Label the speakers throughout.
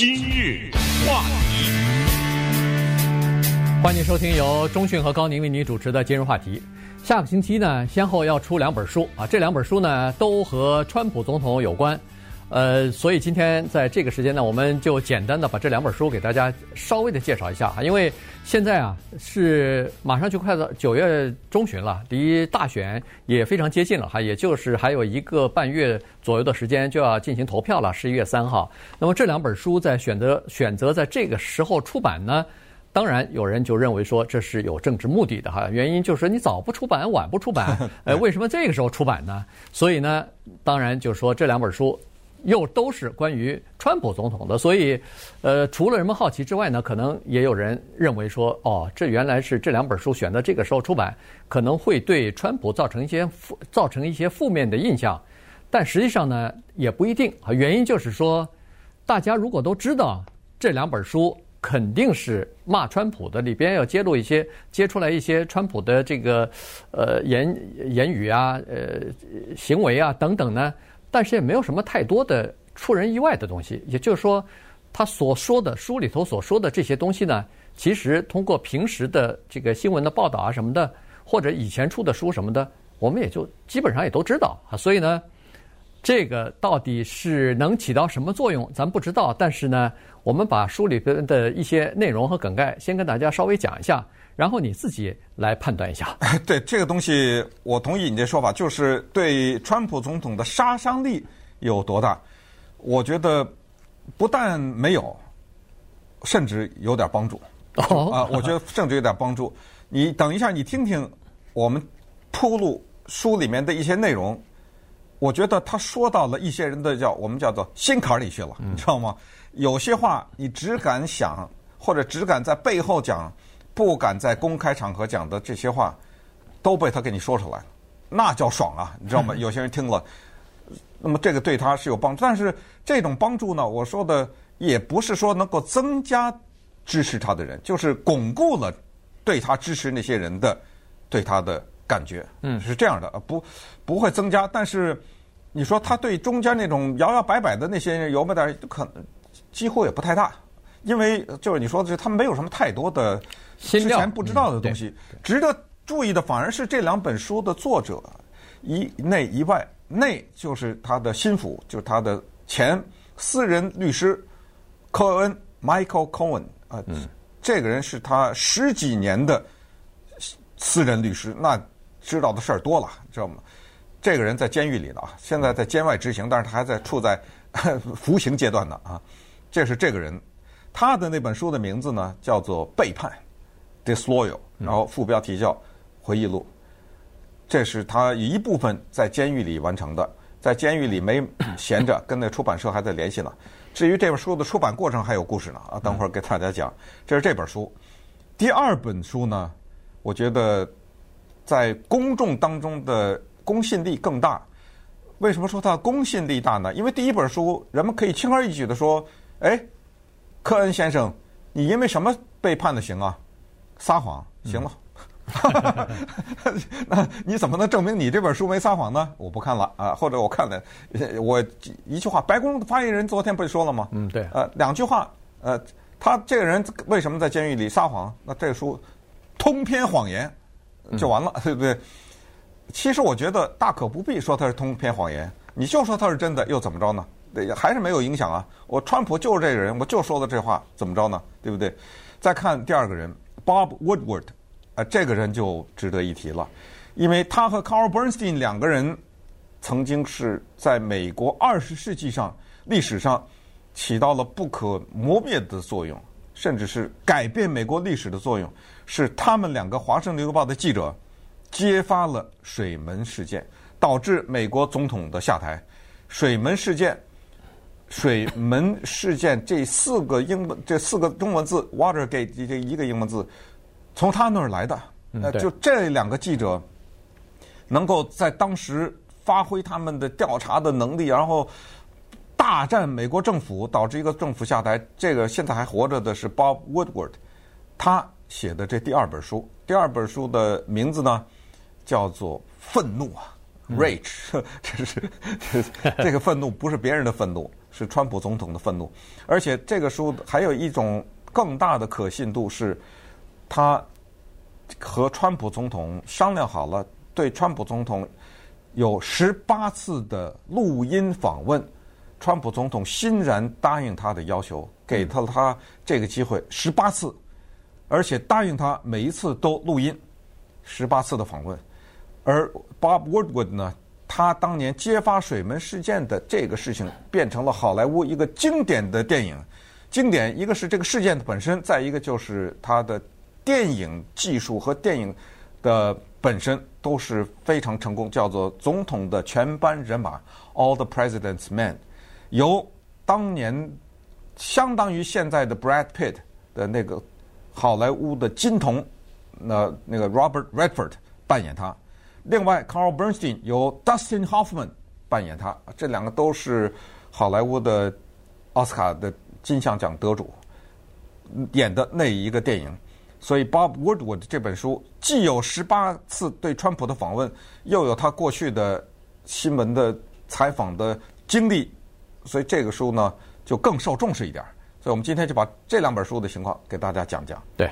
Speaker 1: 今日话题，
Speaker 2: 欢迎收听由中讯和高宁为您主持的今日话题。下个星期呢，先后要出两本书啊，这两本书呢都和川普总统有关。呃，所以今天在这个时间呢，我们就简单的把这两本书给大家稍微的介绍一下啊，因为现在啊是马上就快到九月中旬了，离大选也非常接近了哈，也就是还有一个半月左右的时间就要进行投票了，十一月三号。那么这两本书在选择选择在这个时候出版呢，当然有人就认为说这是有政治目的的哈，原因就是你早不出版，晚不出版，呃，为什么这个时候出版呢？所以呢，当然就说这两本书。又都是关于川普总统的，所以，呃，除了人们好奇之外呢，可能也有人认为说，哦，这原来是这两本书选择这个时候出版，可能会对川普造成一些负造成一些负面的印象，但实际上呢，也不一定啊。原因就是说，大家如果都知道这两本书肯定是骂川普的，里边要揭露一些揭出来一些川普的这个呃言言语啊、呃行为啊等等呢。但是也没有什么太多的出人意外的东西，也就是说，他所说的书里头所说的这些东西呢，其实通过平时的这个新闻的报道啊什么的，或者以前出的书什么的，我们也就基本上也都知道啊。所以呢，这个到底是能起到什么作用，咱不知道。但是呢，我们把书里边的一些内容和梗概先跟大家稍微讲一下。然后你自己来判断一下。
Speaker 3: 对这个东西，我同意你这说法，就是对川普总统的杀伤力有多大？我觉得不但没有，甚至有点帮助。
Speaker 2: 哦
Speaker 3: 啊，我觉得甚至有点帮助。你等一下，你听听我们铺路书里面的一些内容，我觉得他说到了一些人的叫我们叫做心坎里去了，你知道吗？有些话你只敢想，或者只敢在背后讲。不敢在公开场合讲的这些话，都被他给你说出来了，那叫爽啊！你知道吗？有些人听了，那么这个对他是有帮助，但是这种帮助呢，我说的也不是说能够增加支持他的人，就是巩固了对他支持那些人的对他的感觉，嗯，是这样的，不不会增加。但是你说他对中间那种摇摇摆摆的那些人有没有点可能？几乎也不太大，因为就是你说的是他们没有什么太多的。之前不知道的东西，值得注意的反而是这两本书的作者，一内一外，内就是他的心腹，就是他的前私人律师科恩 Michael Cohen 啊，这个人是他十几年的私人律师，那知道的事儿多了，知道吗？这个人在监狱里呢啊，现在在监外执行，但是他还在处在 服刑阶段呢啊。这是这个人，他的那本书的名字呢叫做《背叛》。Disloyal，然后副标题叫回忆录，这是他一部分在监狱里完成的，在监狱里没闲着，跟那出版社还在联系呢。至于这本书的出版过程还有故事呢啊，等会儿给大家讲。这是这本书，第二本书呢，我觉得在公众当中的公信力更大。为什么说它公信力大呢？因为第一本书人们可以轻而易举地说：“哎，科恩先生，你因为什么被判的刑啊？”撒谎行了，那你怎么能证明你这本书没撒谎呢？我不看了啊，或者我看了，我一句话，白宫发言人昨天不是说了吗？
Speaker 2: 嗯，对。
Speaker 3: 呃，两句话，呃，他这个人为什么在监狱里撒谎？那这个书通篇谎言就完了，对不对？其实我觉得大可不必说他是通篇谎言，你就说他是真的，又怎么着呢？对，还是没有影响啊。我川普就是这个人，我就说的这话，怎么着呢？对不对？再看第二个人。Bob Woodward，啊，这个人就值得一提了，因为他和 Carl Bernstein 两个人曾经是在美国二十世纪上历史上起到了不可磨灭的作用，甚至是改变美国历史的作用。是他们两个《华盛顿邮报》的记者揭发了水门事件，导致美国总统的下台。水门事件。水门事件这四个英文，这四个中文字 Watergate 这一个英文字，从他那儿来的。呃，就这两个记者，能够在当时发挥他们的调查的能力，然后大战美国政府，导致一个政府下台。这个现在还活着的是 Bob Woodward，他写的这第二本书，第二本书的名字呢叫做《愤怒》啊。Rage，这是 这 这个愤怒不是别人的愤怒，是川普总统的愤怒，而且这个书还有一种更大的可信度是，他和川普总统商量好了，对川普总统有十八次的录音访问，川普总统欣然答应他的要求，给他了他这个机会十八次，而且答应他每一次都录音，十八次的访问，而 Bob Woodward 呢？他当年揭发水门事件的这个事情，变成了好莱坞一个经典的电影。经典一个是这个事件的本身，再一个就是他的电影技术和电影的本身都是非常成功，叫做《总统的全班人马》（All the President's Men），由当年相当于现在的 Brad Pitt 的那个好莱坞的金童，那那个 Robert Redford 扮演他。另外，Carl Bernstein 由 Dustin Hoffman 扮演他，这两个都是好莱坞的奥斯卡的金像奖得主演的那一个电影。所以，Bob Woodward 这本书既有十八次对川普的访问，又有他过去的新闻的采访的经历，所以这个书呢就更受重视一点。所以我们今天就把这两本书的情况给大家讲讲。
Speaker 2: 对。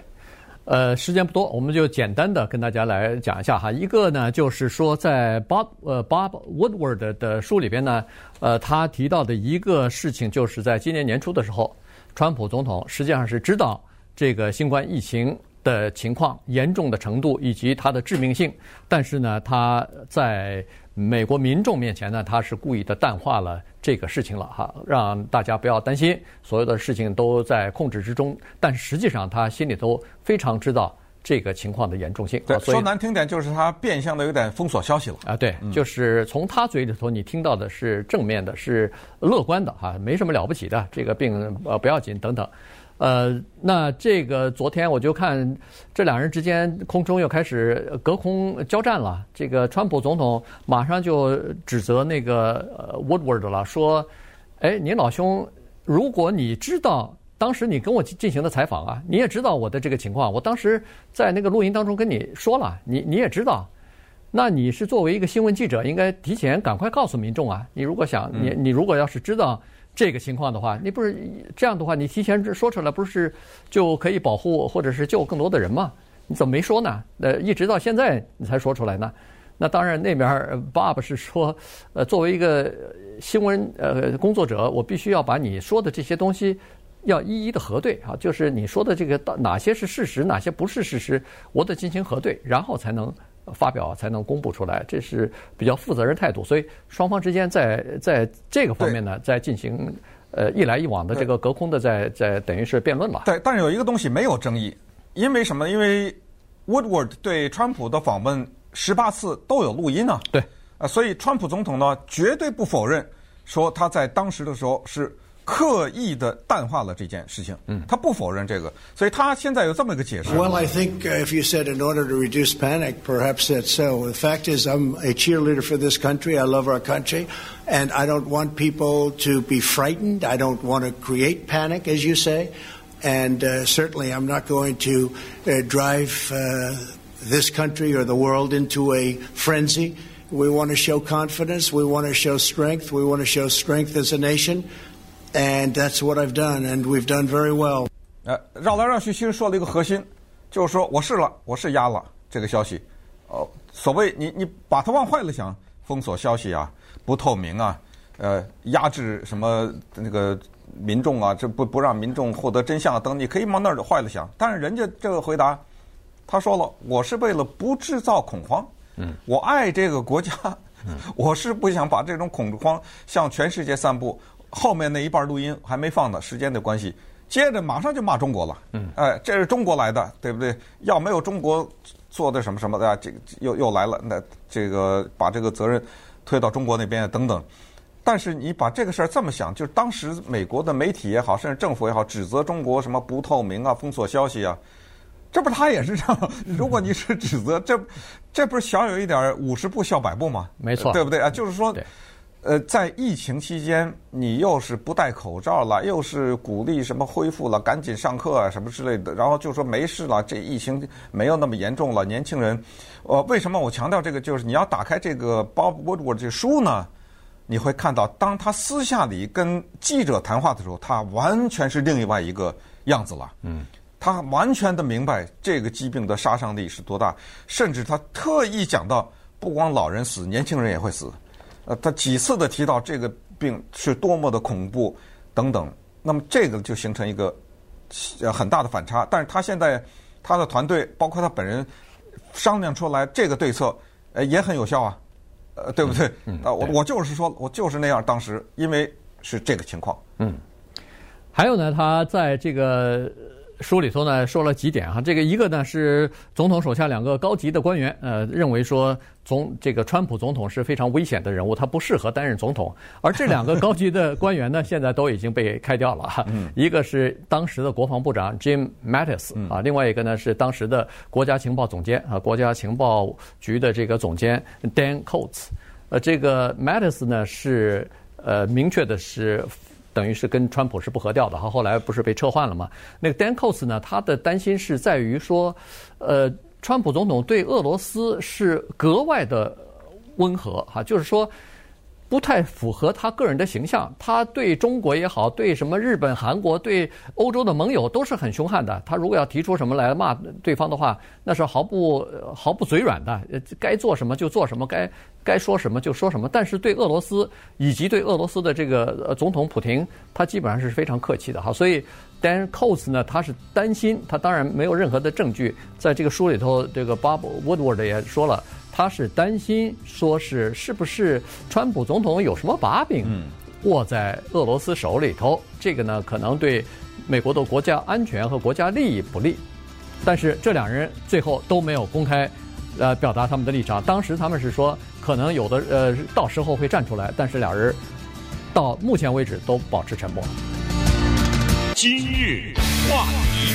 Speaker 2: 呃，时间不多，我们就简单的跟大家来讲一下哈。一个呢，就是说在 Bob 呃 Bob Woodward 的书里边呢，呃，他提到的一个事情，就是在今年年初的时候，川普总统实际上是知道这个新冠疫情的情况严重的程度以及它的致命性，但是呢，他在美国民众面前呢，他是故意的淡化了这个事情了哈，让大家不要担心，所有的事情都在控制之中。但实际上，他心里头非常知道这个情况的严重性。
Speaker 3: 对，说难听点，就是他变相的有点封锁消息了
Speaker 2: 啊。对，就是从他嘴里头，你听到的是正面的，是乐观的哈，没什么了不起的，这个病呃不要紧等等。呃，那这个昨天我就看这两人之间空中又开始隔空交战了。这个川普总统马上就指责那个呃 Woodward 了，说：“哎，你老兄，如果你知道当时你跟我进行的采访啊，你也知道我的这个情况，我当时在那个录音当中跟你说了，你你也知道，那你是作为一个新闻记者，应该提前赶快告诉民众啊。你如果想你你如果要是知道。”这个情况的话，你不是这样的话，你提前说出来，不是就可以保护或者是救更多的人吗？你怎么没说呢？呃，一直到现在你才说出来呢？那当然，那边爸爸是说，呃，作为一个新闻呃工作者，我必须要把你说的这些东西要一一的核对啊，就是你说的这个到哪些是事实，哪些不是事实，我得进行核对，然后才能。发表才能公布出来，这是比较负责任态度。所以双方之间在在这个方面呢，在进行呃一来一往的这个隔空的在在等于是辩论吧。
Speaker 3: 对，但是有一个东西没有争议，因为什么？因为 Woodward 对川普的访问十八次都有录音呢。
Speaker 2: 对，
Speaker 3: 啊，所以川普总统呢绝对不否认说他在当时的时候是。刻意的淡化了这件事情，嗯，他不否认这个，所以他现在有这么一个解释。
Speaker 4: Well, I think if you said in order to reduce panic, perhaps that's so. The fact is, I'm a cheerleader for this country. I love our country, and I don't want people to be frightened. I don't want to create panic, as you say, and uh, certainly I'm not going to uh, drive uh, this country or the world into a frenzy. We want to show confidence. We want to show strength. We want to show strength as a nation. And that's what I've done, and we've done very well.
Speaker 3: 呃，绕来绕去，其实说了一个核心，就是说我是了，我是压了这个消息。哦，所谓你你把它往坏了想，封锁消息啊，不透明啊，呃，压制什么那个民众啊，这不不让民众获得真相啊等，你可以往那儿坏了想。但是人家这个回答，他说了，我是为了不制造恐慌。嗯，我爱这个国家，嗯，我是不想把这种恐慌向全世界散布。后面那一半录音还没放呢，时间的关系，接着马上就骂中国了。嗯，哎，这是中国来的，对不对？要没有中国做的什么什么的，这个又又来了，那这个把这个责任推到中国那边等等。但是你把这个事儿这么想，就是当时美国的媒体也好，甚至政府也好，指责中国什么不透明啊、封锁消息啊，这不他也是这样。如果你是指责，这这不是小有一点五十步笑百步吗？
Speaker 2: 没错，
Speaker 3: 对不对啊？就是说。呃，在疫情期间，你又是不戴口罩了，又是鼓励什么恢复了，赶紧上课啊，什么之类的，然后就说没事了，这疫情没有那么严重了。年轻人，呃，为什么我强调这个？就是你要打开这个 Bob Woodward 这书呢？你会看到，当他私下里跟记者谈话的时候，他完全是另外一个样子了。嗯，他完全的明白这个疾病的杀伤力是多大，甚至他特意讲到，不光老人死，年轻人也会死。呃，他几次的提到这个病是多么的恐怖等等。那么这个就形成一个呃很大的反差。但是他现在他的团队包括他本人商量出来这个对策，呃，也很有效啊。呃，对不对？嗯，啊，我我就是说，我就是那样。当时因为是这个情况。
Speaker 2: 嗯，还有呢，他在这个书里头呢说了几点哈。这个一个呢是总统手下两个高级的官员，呃，认为说总这个川普总统是非常危险的人物，他不适合担任总统。而这两个高级的官员呢，现在都已经被开掉了哈。嗯，一个是当时的国防部长 Jim Mattis 啊，另外一个呢是当时的国家情报总监啊，国家情报局的这个总监 Dan Coats。呃，这个 Mattis 呢是呃明确的是。等于是跟川普是不合调的哈，后来不是被撤换了吗？那个 Danko's 呢，他的担心是在于说，呃，川普总统对俄罗斯是格外的温和哈，就是说。不太符合他个人的形象。他对中国也好，对什么日本、韩国、对欧洲的盟友都是很凶悍的。他如果要提出什么来骂对方的话，那是毫不毫不嘴软的。该做什么就做什么，该该说什么就说什么。但是对俄罗斯以及对俄罗斯的这个总统普廷，他基本上是非常客气的哈。所以 Dan Coats 呢，他是担心，他当然没有任何的证据。在这个书里头，这个 Bob Woodward 也说了。他是担心，说是是不是川普总统有什么把柄握在俄罗斯手里头？这个呢，可能对美国的国家安全和国家利益不利。但是这两人最后都没有公开，呃，表达他们的立场。当时他们是说，可能有的呃，到时候会站出来。但是两人到目前为止都保持沉默。
Speaker 1: 今日话题。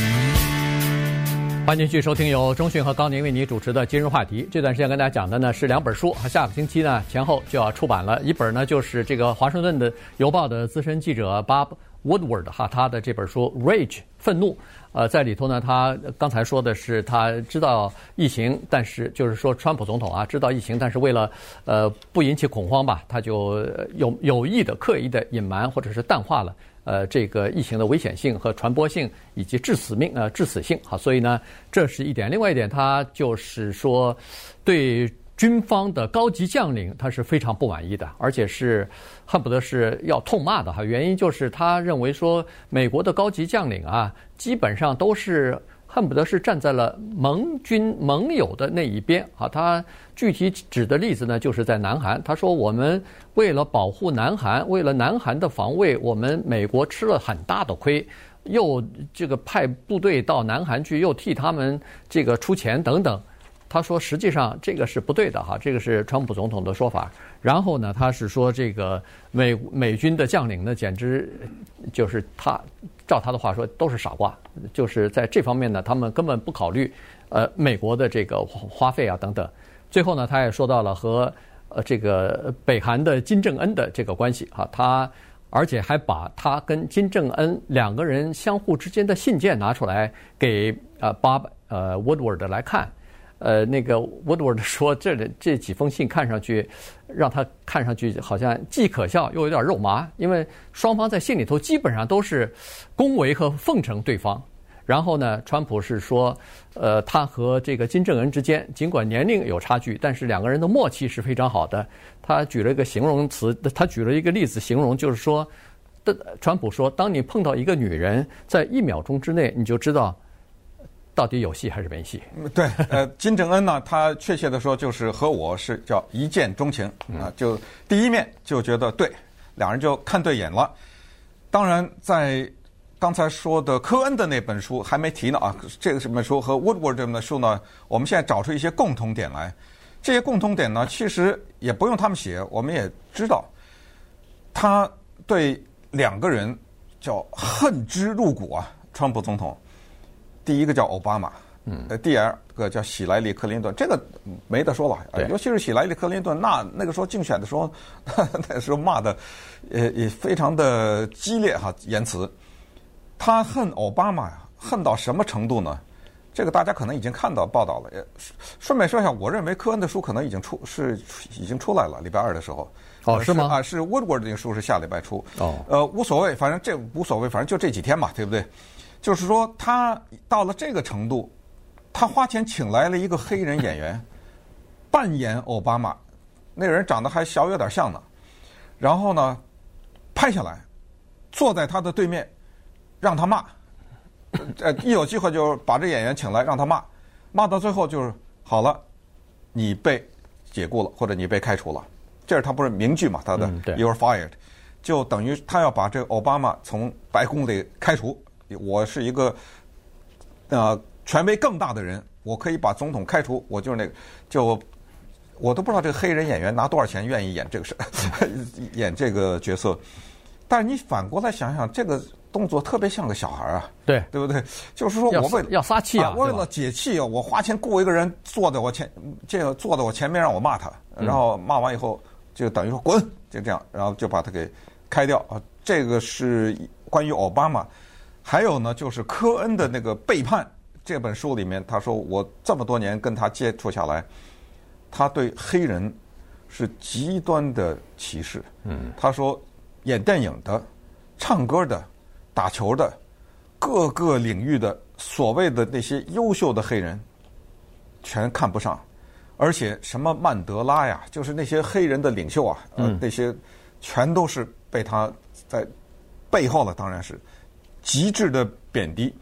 Speaker 2: 欢迎继续收听由中讯和高宁为你主持的今日话题。这段时间跟大家讲的呢是两本书，下个星期呢前后就要出版了。一本呢就是这个华盛顿的邮报的资深记者 Bob Woodward 哈，他的这本书《Rage》愤怒。呃，在里头呢，他刚才说的是他知道疫情，但是就是说川普总统啊知道疫情，但是为了呃不引起恐慌吧，他就有有意的、刻意的隐瞒或者是淡化了。呃，这个疫情的危险性和传播性以及致死命呃致死性，好，所以呢，这是一点。另外一点，他就是说，对军方的高级将领他是非常不满意的，而且是恨不得是要痛骂的哈。原因就是他认为说，美国的高级将领啊，基本上都是。恨不得是站在了盟军盟友的那一边啊！他具体指的例子呢，就是在南韩。他说：“我们为了保护南韩，为了南韩的防卫，我们美国吃了很大的亏，又这个派部队到南韩去，又替他们这个出钱等等。”他说：“实际上这个是不对的哈，这个是川普总统的说法。然后呢，他是说这个美美军的将领呢，简直就是他。”照他的话说，都是傻瓜，就是在这方面呢，他们根本不考虑，呃，美国的这个花费啊等等。最后呢，他也说到了和呃这个北韩的金正恩的这个关系啊，他而且还把他跟金正恩两个人相互之间的信件拿出来给呃 Bob 呃 Woodward 来看。呃，那个 Woodward 说，这这几封信看上去，让他看上去好像既可笑又有点肉麻，因为双方在信里头基本上都是恭维和奉承对方。然后呢，川普是说，呃，他和这个金正恩之间尽管年龄有差距，但是两个人的默契是非常好的。他举了一个形容词，他举了一个例子形容，就是说，的川普说，当你碰到一个女人，在一秒钟之内，你就知道。到底有戏还是没戏？
Speaker 3: 对，呃，金正恩呢，他确切的说就是和我是叫一见钟情啊，就第一面就觉得对，两人就看对眼了。当然，在刚才说的科恩的那本书还没提呢啊，这个什么书和 Woodward 这本书呢，我们现在找出一些共同点来。这些共同点呢，其实也不用他们写，我们也知道，他对两个人叫恨之入骨啊，川普总统。第一个叫奥巴马，嗯，第二个叫喜来利·克林顿，这个没得说了。尤其是喜来利·克林顿，那那个时候竞选的时候，那时候骂的，呃，也非常的激烈哈言辞。他恨奥巴马呀，恨到什么程度呢？这个大家可能已经看到报道了。也顺便说一下，我认为科恩的书可能已经出是已经出来了，礼拜二的时候。
Speaker 2: 哦，是吗？
Speaker 3: 啊，是 Woodward 这个书是下礼拜出。
Speaker 2: 哦，
Speaker 3: 呃，无所谓，反正这无所谓，反正就这几天嘛，对不对？就是说，他到了这个程度，他花钱请来了一个黑人演员扮演奥巴马，那个人长得还小有点像呢。然后呢，拍下来，坐在他的对面，让他骂。呃，一有机会就把这演员请来让他骂，骂到最后就是好了，你被解雇了，或者你被开除了。这是他不是名句嘛？他的 “You're fired”，就等于他要把这个奥巴马从白宫里开除。我是一个呃权威更大的人，我可以把总统开除。我就是那个，就我都不知道这个黑人演员拿多少钱愿意演这个事，演这个角色。但是你反过来想想，这个动作特别像个小孩啊，
Speaker 2: 对
Speaker 3: 对不对？就是说我为了
Speaker 2: 要撒气啊，
Speaker 3: 为了解气啊，我花钱雇一个人坐在我前，这个坐在我前面让我骂他，然后骂完以后。就等于说滚，就这样，然后就把他给开掉啊。这个是关于奥巴马，还有呢，就是科恩的那个背叛。这本书里面，他说我这么多年跟他接触下来，他对黑人是极端的歧视。嗯，他说演电影的、唱歌的、打球的，各个领域的所谓的那些优秀的黑人，全看不上。而且什么曼德拉呀，就是那些黑人的领袖啊，呃，那些全都是被他在背后呢，当然是极致的贬低。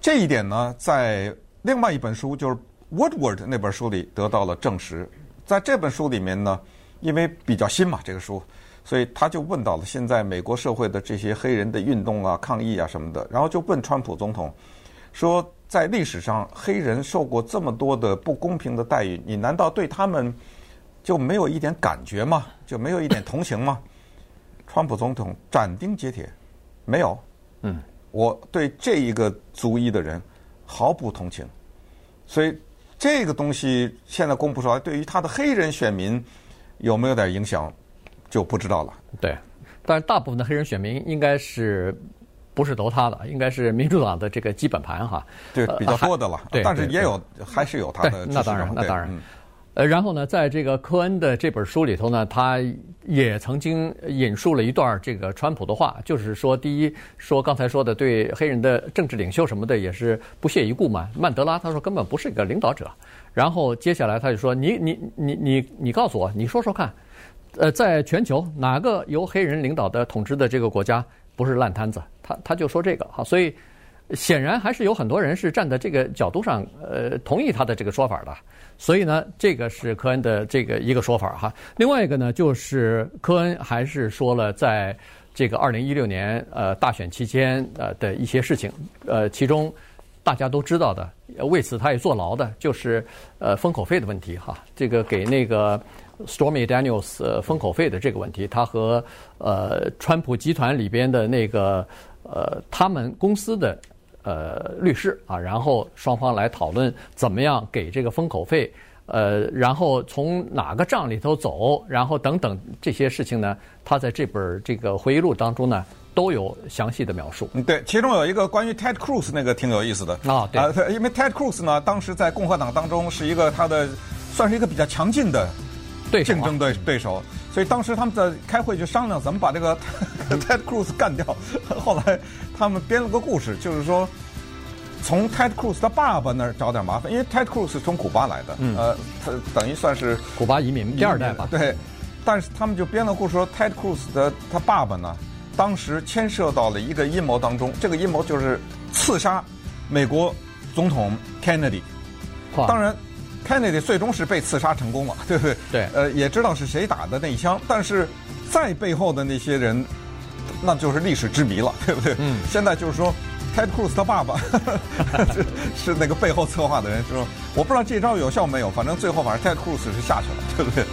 Speaker 3: 这一点呢，在另外一本书，就是 Woodward 那本书里得到了证实。在这本书里面呢，因为比较新嘛，这个书，所以他就问到了现在美国社会的这些黑人的运动啊、抗议啊什么的，然后就问川普总统说。在历史上，黑人受过这么多的不公平的待遇，你难道对他们就没有一点感觉吗？就没有一点同情吗？川普总统斩钉截铁，没有。嗯，我对这一个族裔的人毫不同情，所以这个东西现在公布出来，对于他的黑人选民有没有点影响，就不知道了。
Speaker 2: 对，但是大部分的黑人选民应该是。不是投他的，应该是民主党的这个基本盘哈。
Speaker 3: 对，比较多的了。
Speaker 2: 对，
Speaker 3: 但是也有，还是有他的。
Speaker 2: 那当然，那当然。呃，然后呢，在这个科恩的这本书里头呢，他也曾经引述了一段这个川普的话，就是说，第一，说刚才说的对黑人的政治领袖什么的也是不屑一顾嘛。曼德拉他说根本不是一个领导者。然后接下来他就说，你你你你你告诉我，你说说看，呃，在全球哪个由黑人领导的统治的这个国家不是烂摊子？他他就说这个哈，所以显然还是有很多人是站在这个角度上，呃，同意他的这个说法的。所以呢，这个是科恩的这个一个说法哈。另外一个呢，就是科恩还是说了，在这个二零一六年呃大选期间呃的一些事情，呃，其中大家都知道的，为此他也坐牢的，就是呃封口费的问题哈。这个给那个。Stormy Daniels 封口费的这个问题，他和呃川普集团里边的那个呃他们公司的呃律师啊，然后双方来讨论怎么样给这个封口费，呃，然后从哪个账里头走，然后等等这些事情呢，他在这本这个回忆录当中呢都有详细的描述。
Speaker 3: 嗯，对，其中有一个关于 Ted Cruz 那个挺有意思的
Speaker 2: 啊，对，
Speaker 3: 因为 Ted Cruz 呢，当时在共和党当中是一个他的算是一个比较强劲的。
Speaker 2: 对
Speaker 3: 竞争对对手，所以当时他们在开会就商量怎么把这个 Ted Cruz 干掉。后来他们编了个故事，就是说从 Ted Cruz 他爸爸那儿找点麻烦，因为 Ted Cruz 是从古巴来的，嗯、呃，他等于算是
Speaker 2: 古巴移民第二代吧。
Speaker 3: 对，但是他们就编了故事说 Ted Cruz 的他爸爸呢，当时牵涉到了一个阴谋当中，这个阴谋就是刺杀美国总统 Kennedy。当然。Kennedy 最终是被刺杀成功了，对不对？
Speaker 2: 对。
Speaker 3: 呃，也知道是谁打的那一枪，但是在背后的那些人，那就是历史之谜了，对不对？嗯。现在就是说，Ted Cruz 他爸爸是 是那个背后策划的人，是说，我不知道这招有效没有，反正最后反正 Ted Cruz 是下去了，对不对？